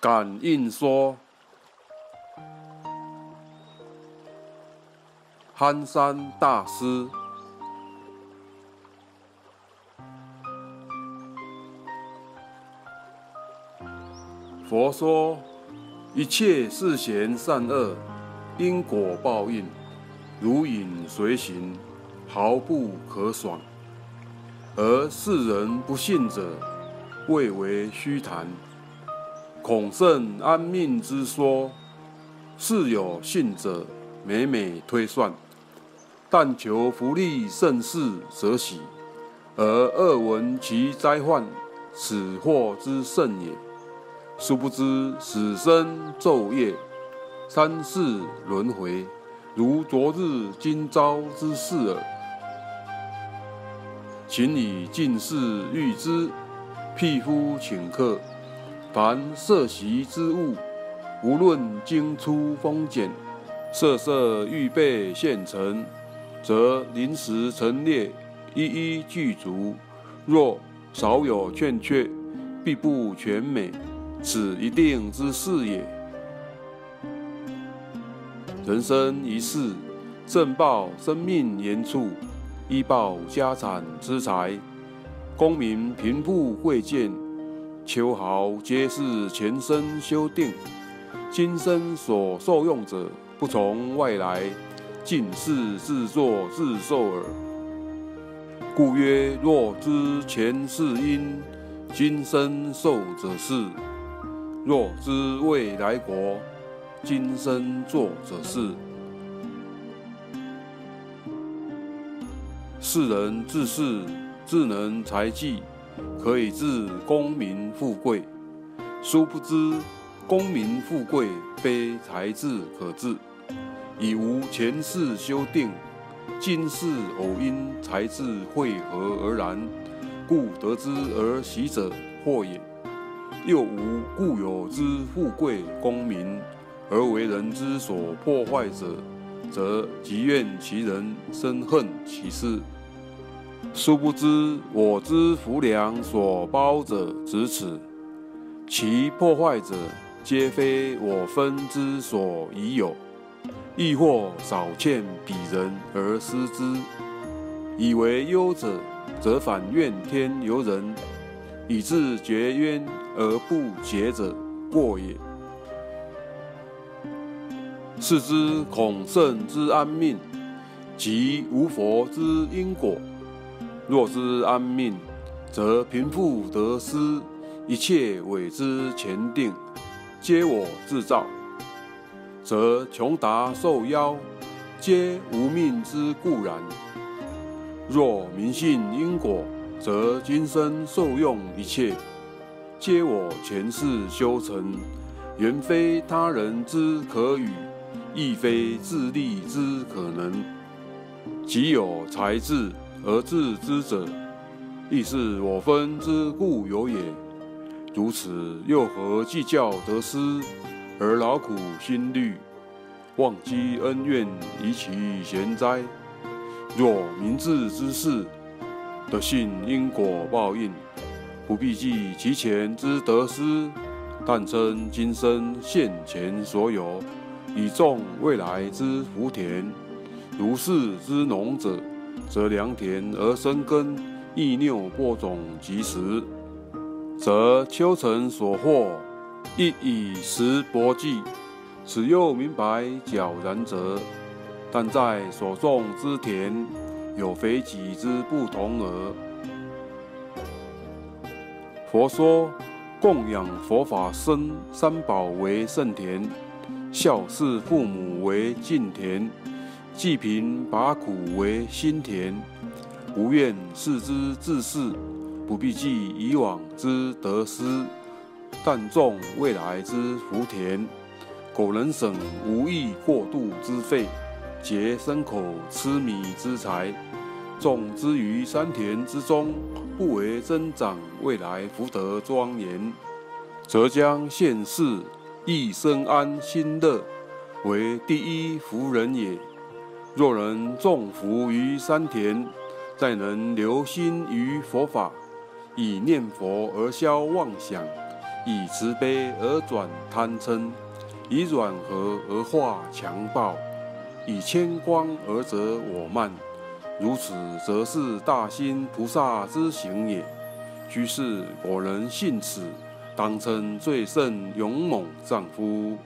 感应说：憨山大师。佛说，一切世贤善恶，因果报应，如影随形，毫不可爽。而世人不信者，谓为虚谈。恐圣安命之说，事有信者，每每推算，但求福利盛世则喜，而恶闻其灾患，此祸之甚也。殊不知，死生昼夜，三世轮回，如昨日今朝之事耳。请以近视欲之，譬夫请客，凡涉席之物，无论精粗丰简，色色预备现成，则临时陈列，一一具足。若少有欠缺，必不全美。此一定之事也。人生一世，正报生命延处，依报家产资财，功名贫富贵贱，秋毫皆是前生修定。今生所受用者，不从外来，尽是自作自受耳。故曰：若知前世因，今生受者是。若知未来国，今生作者是。世人自恃智能才技，可以治功名富贵，殊不知功名富贵非才智可治，已无前世修定，今世偶因才智汇合而然，故得之而喜者祸也。又无固有之富贵功名，而为人之所破坏者，则即怨其人，生恨其事。殊不知我之福粮所包者，只此；其破坏者，皆非我分之所已有，亦或少欠彼人而失之。以为忧者，则反怨天尤人。以致绝冤而不结者，过也。是之恐圣之安命，即无佛之因果。若知安命，则贫富得失，一切伪之前定，皆我自造，则穷达受夭，皆无命之固然。若明信因果。则今生受用一切，皆我前世修成，原非他人之可与，亦非自利之可能。即有才智而自知者，亦是我分之故有也。如此，又何计较得失，而劳苦心虑，忘积恩怨以起贤哉？若明智之士，得信因果报应，不必计其前之得失，但称今生现前所有，以种未来之福田。如是之农者，则良田而生根，益拗播种及时，则秋成所获，亦以时薄计。此又明白皎然者，但在所种之田。有非己之不同耳。佛说，供养佛法僧三宝为圣田，孝事父母为敬田，济贫拔苦为心田。无怨视之自是，不必记以往之得失，但种未来之福田。苟能省无益过度之费。节牲口吃米之财，种之于山田之中，不为增长未来福德庄严，则将现世亦生安心乐，为第一福人也。若能种福于山田，再能留心于佛法，以念佛而消妄想，以慈悲而转贪嗔，以软和而化强暴，以谦光而则我慢。如此，则是大心菩萨之行也。居士果能信此，当称最胜勇猛丈夫。